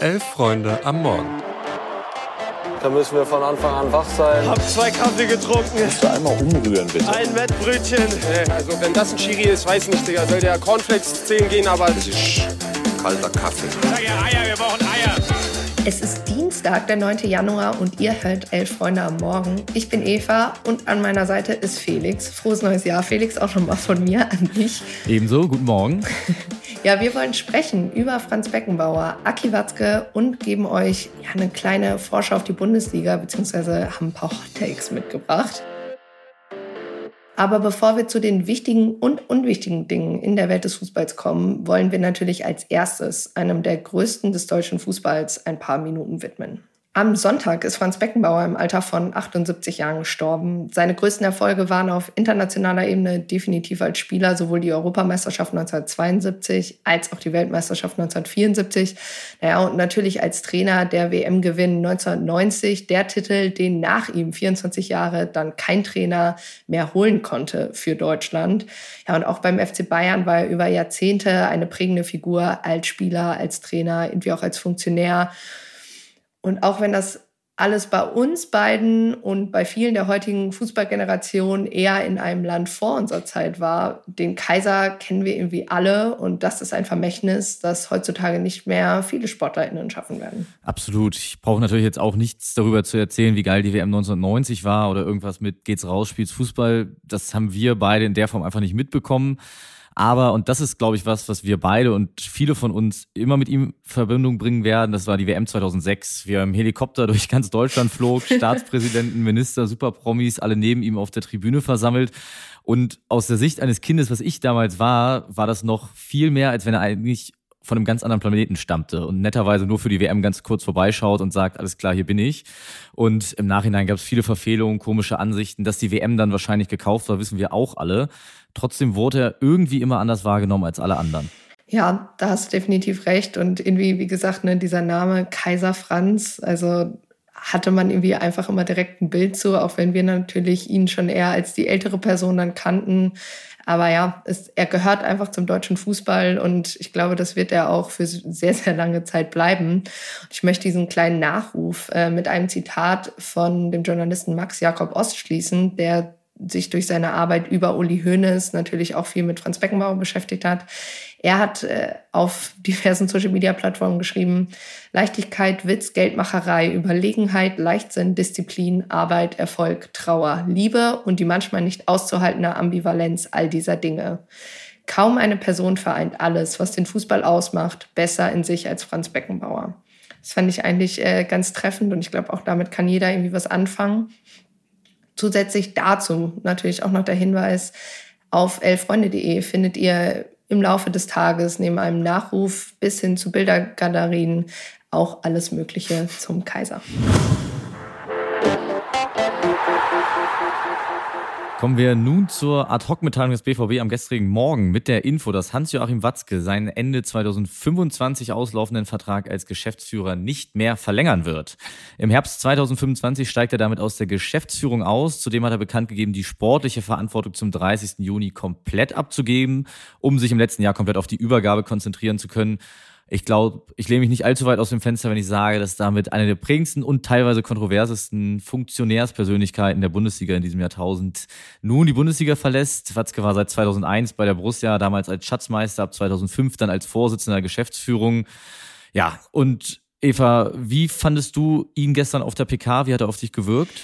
Elf Freunde am Morgen. Da müssen wir von Anfang an wach sein. Hab zwei Kaffee getrunken. Kannst du einmal umrühren, bitte? Ein Wettbrötchen. Also wenn das ein Chiri ist, weiß nicht, Digga. Soll der Cornflakes zählen gehen, aber... Das ist kalter Kaffee. Sag ja Eier, wir brauchen Eier. Es ist Dienstag, der 9. Januar und ihr hört Elf Freunde am Morgen. Ich bin Eva und an meiner Seite ist Felix. Frohes neues Jahr, Felix, auch schon mal von mir an dich. Ebenso, guten Morgen. Ja, wir wollen sprechen über Franz Beckenbauer, Aki Watzke und geben euch ja, eine kleine Vorschau auf die Bundesliga, beziehungsweise haben ein paar Hot Takes mitgebracht. Aber bevor wir zu den wichtigen und unwichtigen Dingen in der Welt des Fußballs kommen, wollen wir natürlich als erstes einem der größten des deutschen Fußballs ein paar Minuten widmen. Am Sonntag ist Franz Beckenbauer im Alter von 78 Jahren gestorben. Seine größten Erfolge waren auf internationaler Ebene definitiv als Spieler sowohl die Europameisterschaft 1972 als auch die Weltmeisterschaft 1974. Naja, und natürlich als Trainer der WM-Gewinn 1990, der Titel, den nach ihm 24 Jahre dann kein Trainer mehr holen konnte für Deutschland. Ja, und auch beim FC Bayern war er über Jahrzehnte eine prägende Figur als Spieler, als Trainer, irgendwie auch als Funktionär. Und auch wenn das alles bei uns beiden und bei vielen der heutigen Fußballgeneration eher in einem Land vor unserer Zeit war, den Kaiser kennen wir irgendwie alle und das ist ein Vermächtnis, das heutzutage nicht mehr viele SportlerInnen schaffen werden. Absolut. Ich brauche natürlich jetzt auch nichts darüber zu erzählen, wie geil die WM 1990 war oder irgendwas mit geht's raus, spielst Fußball. Das haben wir beide in der Form einfach nicht mitbekommen. Aber, und das ist, glaube ich, was, was wir beide und viele von uns immer mit ihm Verbindung bringen werden, das war die WM 2006. Wir im Helikopter durch ganz Deutschland flog, Staatspräsidenten, Minister, Superpromis, alle neben ihm auf der Tribüne versammelt. Und aus der Sicht eines Kindes, was ich damals war, war das noch viel mehr, als wenn er eigentlich von einem ganz anderen Planeten stammte und netterweise nur für die WM ganz kurz vorbeischaut und sagt, alles klar, hier bin ich. Und im Nachhinein gab es viele Verfehlungen, komische Ansichten. Dass die WM dann wahrscheinlich gekauft war, wissen wir auch alle. Trotzdem wurde er irgendwie immer anders wahrgenommen als alle anderen. Ja, da hast du definitiv recht. Und irgendwie, wie gesagt, ne, dieser Name Kaiser Franz, also hatte man irgendwie einfach immer direkt ein Bild zu, auch wenn wir natürlich ihn schon eher als die ältere Person dann kannten. Aber ja, es, er gehört einfach zum deutschen Fußball und ich glaube, das wird er auch für sehr, sehr lange Zeit bleiben. Ich möchte diesen kleinen Nachruf äh, mit einem Zitat von dem Journalisten Max Jakob Ost schließen, der sich durch seine Arbeit über Uli Hoeneß natürlich auch viel mit Franz Beckenbauer beschäftigt hat. Er hat äh, auf diversen Social-Media-Plattformen geschrieben, Leichtigkeit, Witz, Geldmacherei, Überlegenheit, Leichtsinn, Disziplin, Arbeit, Erfolg, Trauer, Liebe und die manchmal nicht auszuhaltende Ambivalenz all dieser Dinge. Kaum eine Person vereint alles, was den Fußball ausmacht, besser in sich als Franz Beckenbauer. Das fand ich eigentlich äh, ganz treffend und ich glaube, auch damit kann jeder irgendwie was anfangen. Zusätzlich dazu natürlich auch noch der Hinweis, auf elffreunde.de findet ihr im Laufe des Tages neben einem Nachruf bis hin zu Bildergalerien auch alles Mögliche zum Kaiser. Kommen wir nun zur Ad-Hoc-Mitteilung des BVB am gestrigen Morgen mit der Info, dass Hans-Joachim Watzke seinen Ende 2025 auslaufenden Vertrag als Geschäftsführer nicht mehr verlängern wird. Im Herbst 2025 steigt er damit aus der Geschäftsführung aus. Zudem hat er bekannt gegeben, die sportliche Verantwortung zum 30. Juni komplett abzugeben, um sich im letzten Jahr komplett auf die Übergabe konzentrieren zu können. Ich glaube, ich lehne mich nicht allzu weit aus dem Fenster, wenn ich sage, dass damit eine der prägendsten und teilweise kontroversesten Funktionärspersönlichkeiten der Bundesliga in diesem Jahrtausend nun die Bundesliga verlässt. Watzke war seit 2001 bei der Borussia, damals als Schatzmeister, ab 2005 dann als Vorsitzender der Geschäftsführung. Ja, und Eva, wie fandest du ihn gestern auf der PK? Wie hat er auf dich gewirkt?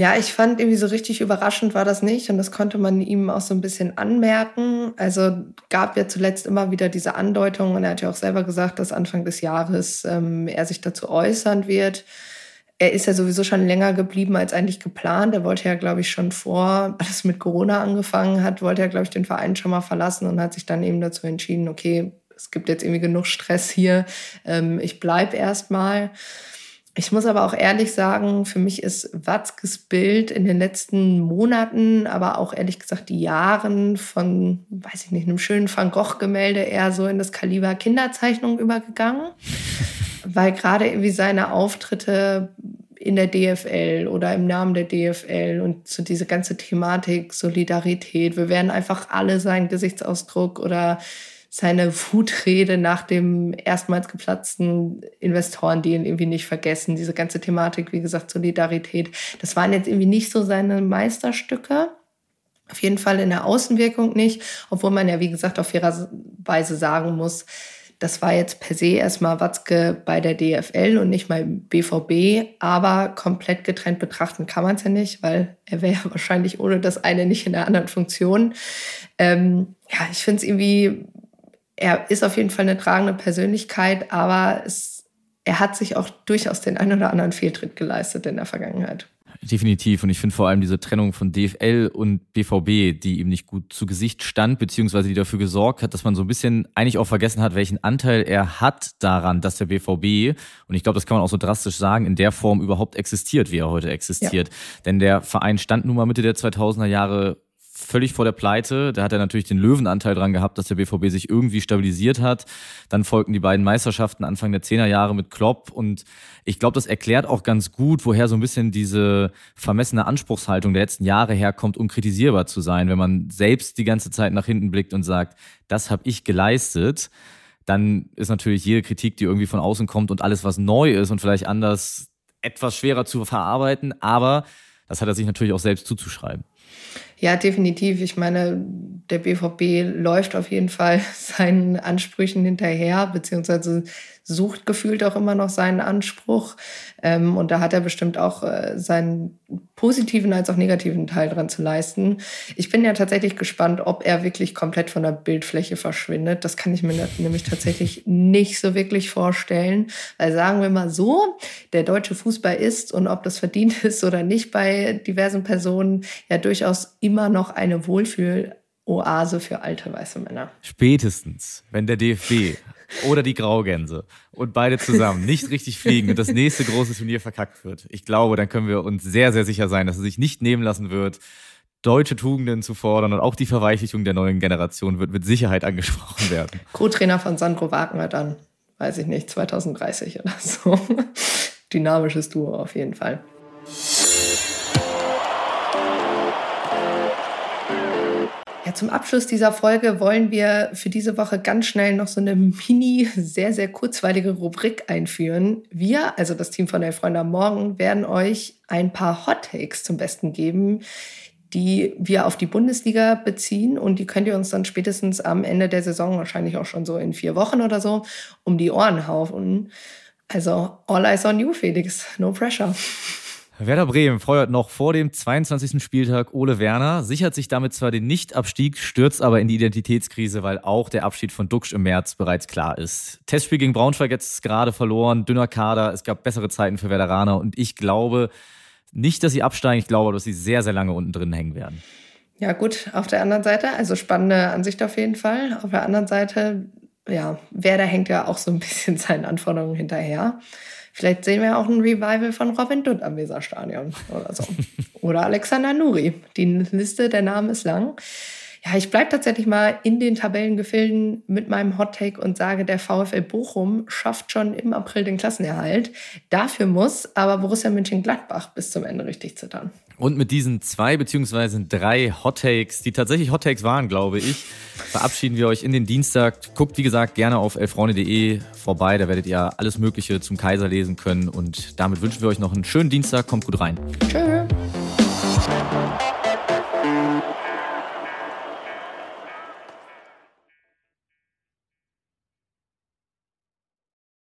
Ja, ich fand irgendwie so richtig überraschend war das nicht und das konnte man ihm auch so ein bisschen anmerken. Also gab ja zuletzt immer wieder diese Andeutung und er hat ja auch selber gesagt, dass Anfang des Jahres ähm, er sich dazu äußern wird. Er ist ja sowieso schon länger geblieben als eigentlich geplant. Er wollte ja, glaube ich, schon vor, als mit Corona angefangen hat, wollte er, glaube ich, den Verein schon mal verlassen und hat sich dann eben dazu entschieden, okay, es gibt jetzt irgendwie genug Stress hier, ähm, ich bleib erst mal. Ich muss aber auch ehrlich sagen, für mich ist Watzkes Bild in den letzten Monaten, aber auch ehrlich gesagt die Jahren von, weiß ich nicht, einem schönen Van Gogh-Gemälde eher so in das Kaliber Kinderzeichnung übergegangen. Weil gerade irgendwie seine Auftritte in der DFL oder im Namen der DFL und so diese ganze Thematik Solidarität, wir werden einfach alle seinen Gesichtsausdruck oder seine Wutrede nach dem erstmals geplatzten Investorendeal irgendwie nicht vergessen. Diese ganze Thematik, wie gesagt, Solidarität, das waren jetzt irgendwie nicht so seine Meisterstücke. Auf jeden Fall in der Außenwirkung nicht, obwohl man ja, wie gesagt, auf fairer Weise sagen muss, das war jetzt per se erstmal Watzke bei der DFL und nicht mal BVB, aber komplett getrennt betrachten kann man es ja nicht, weil er wäre ja wahrscheinlich ohne das eine nicht in der anderen Funktion. Ähm, ja, ich finde es irgendwie er ist auf jeden Fall eine tragende Persönlichkeit, aber es, er hat sich auch durchaus den einen oder anderen Fehltritt geleistet in der Vergangenheit. Definitiv. Und ich finde vor allem diese Trennung von DFL und BVB, die ihm nicht gut zu Gesicht stand, beziehungsweise die dafür gesorgt hat, dass man so ein bisschen eigentlich auch vergessen hat, welchen Anteil er hat daran, dass der BVB, und ich glaube, das kann man auch so drastisch sagen, in der Form überhaupt existiert, wie er heute existiert. Ja. Denn der Verein stand nun mal Mitte der 2000er Jahre völlig vor der Pleite. Da hat er natürlich den Löwenanteil dran gehabt, dass der BVB sich irgendwie stabilisiert hat. Dann folgten die beiden Meisterschaften Anfang der Zehnerjahre mit Klopp. Und ich glaube, das erklärt auch ganz gut, woher so ein bisschen diese vermessene Anspruchshaltung der letzten Jahre herkommt, um kritisierbar zu sein. Wenn man selbst die ganze Zeit nach hinten blickt und sagt, das habe ich geleistet, dann ist natürlich jede Kritik, die irgendwie von außen kommt und alles, was neu ist und vielleicht anders, etwas schwerer zu verarbeiten. Aber das hat er sich natürlich auch selbst zuzuschreiben. Ja, definitiv. Ich meine, der BVB läuft auf jeden Fall seinen Ansprüchen hinterher, beziehungsweise sucht gefühlt auch immer noch seinen Anspruch. Ähm, und da hat er bestimmt auch äh, seinen positiven als auch negativen Teil dran zu leisten. Ich bin ja tatsächlich gespannt, ob er wirklich komplett von der Bildfläche verschwindet. Das kann ich mir nämlich tatsächlich nicht so wirklich vorstellen. Weil sagen wir mal so, der deutsche Fußball ist und ob das verdient ist oder nicht bei diversen Personen ja durchaus immer noch eine Wohlfühl-Oase für alte weiße Männer. Spätestens, wenn der DFB oder die Graugänse und beide zusammen nicht richtig fliegen und das nächste große Turnier verkackt wird. Ich glaube, dann können wir uns sehr, sehr sicher sein, dass er sich nicht nehmen lassen wird, deutsche Tugenden zu fordern und auch die Verweichlichung der neuen Generation wird mit Sicherheit angesprochen werden. Co-Trainer von Sandro Wagner dann, weiß ich nicht, 2030 oder so. Dynamisches Duo auf jeden Fall. Ja, zum Abschluss dieser Folge wollen wir für diese Woche ganz schnell noch so eine mini, sehr, sehr kurzweilige Rubrik einführen. Wir, also das Team von der Freunde am Morgen, werden euch ein paar Hot Takes zum Besten geben, die wir auf die Bundesliga beziehen und die könnt ihr uns dann spätestens am Ende der Saison, wahrscheinlich auch schon so in vier Wochen oder so, um die Ohren hauen. Also all eyes on you, Felix. No pressure. Werder Bremen feuert noch vor dem 22. Spieltag Ole Werner, sichert sich damit zwar den Nichtabstieg, stürzt aber in die Identitätskrise, weil auch der Abschied von Duxch im März bereits klar ist. Testspiel gegen Braunschweig jetzt gerade verloren, dünner Kader, es gab bessere Zeiten für Werderaner und ich glaube nicht, dass sie absteigen, ich glaube, dass sie sehr, sehr lange unten drin hängen werden. Ja, gut, auf der anderen Seite, also spannende Ansicht auf jeden Fall. Auf der anderen Seite, ja, Werder hängt ja auch so ein bisschen seinen Anforderungen hinterher. Vielleicht sehen wir auch ein Revival von Robin Dutt am Weserstadion oder so. oder Alexander Nuri. Die Liste der Namen ist lang. Ja, ich bleibe tatsächlich mal in den Tabellengefilden mit meinem Hot Take und sage, der VfL Bochum schafft schon im April den Klassenerhalt. Dafür muss aber Borussia Mönchengladbach bis zum Ende richtig zittern. Und mit diesen zwei beziehungsweise drei Hot Takes, die tatsächlich Hot Takes waren, glaube ich, verabschieden wir euch in den Dienstag. Guckt, wie gesagt, gerne auf elfreunde.de vorbei. Da werdet ihr alles Mögliche zum Kaiser lesen können. Und damit wünschen wir euch noch einen schönen Dienstag. Kommt gut rein. Tschüss.